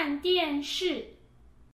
看电视。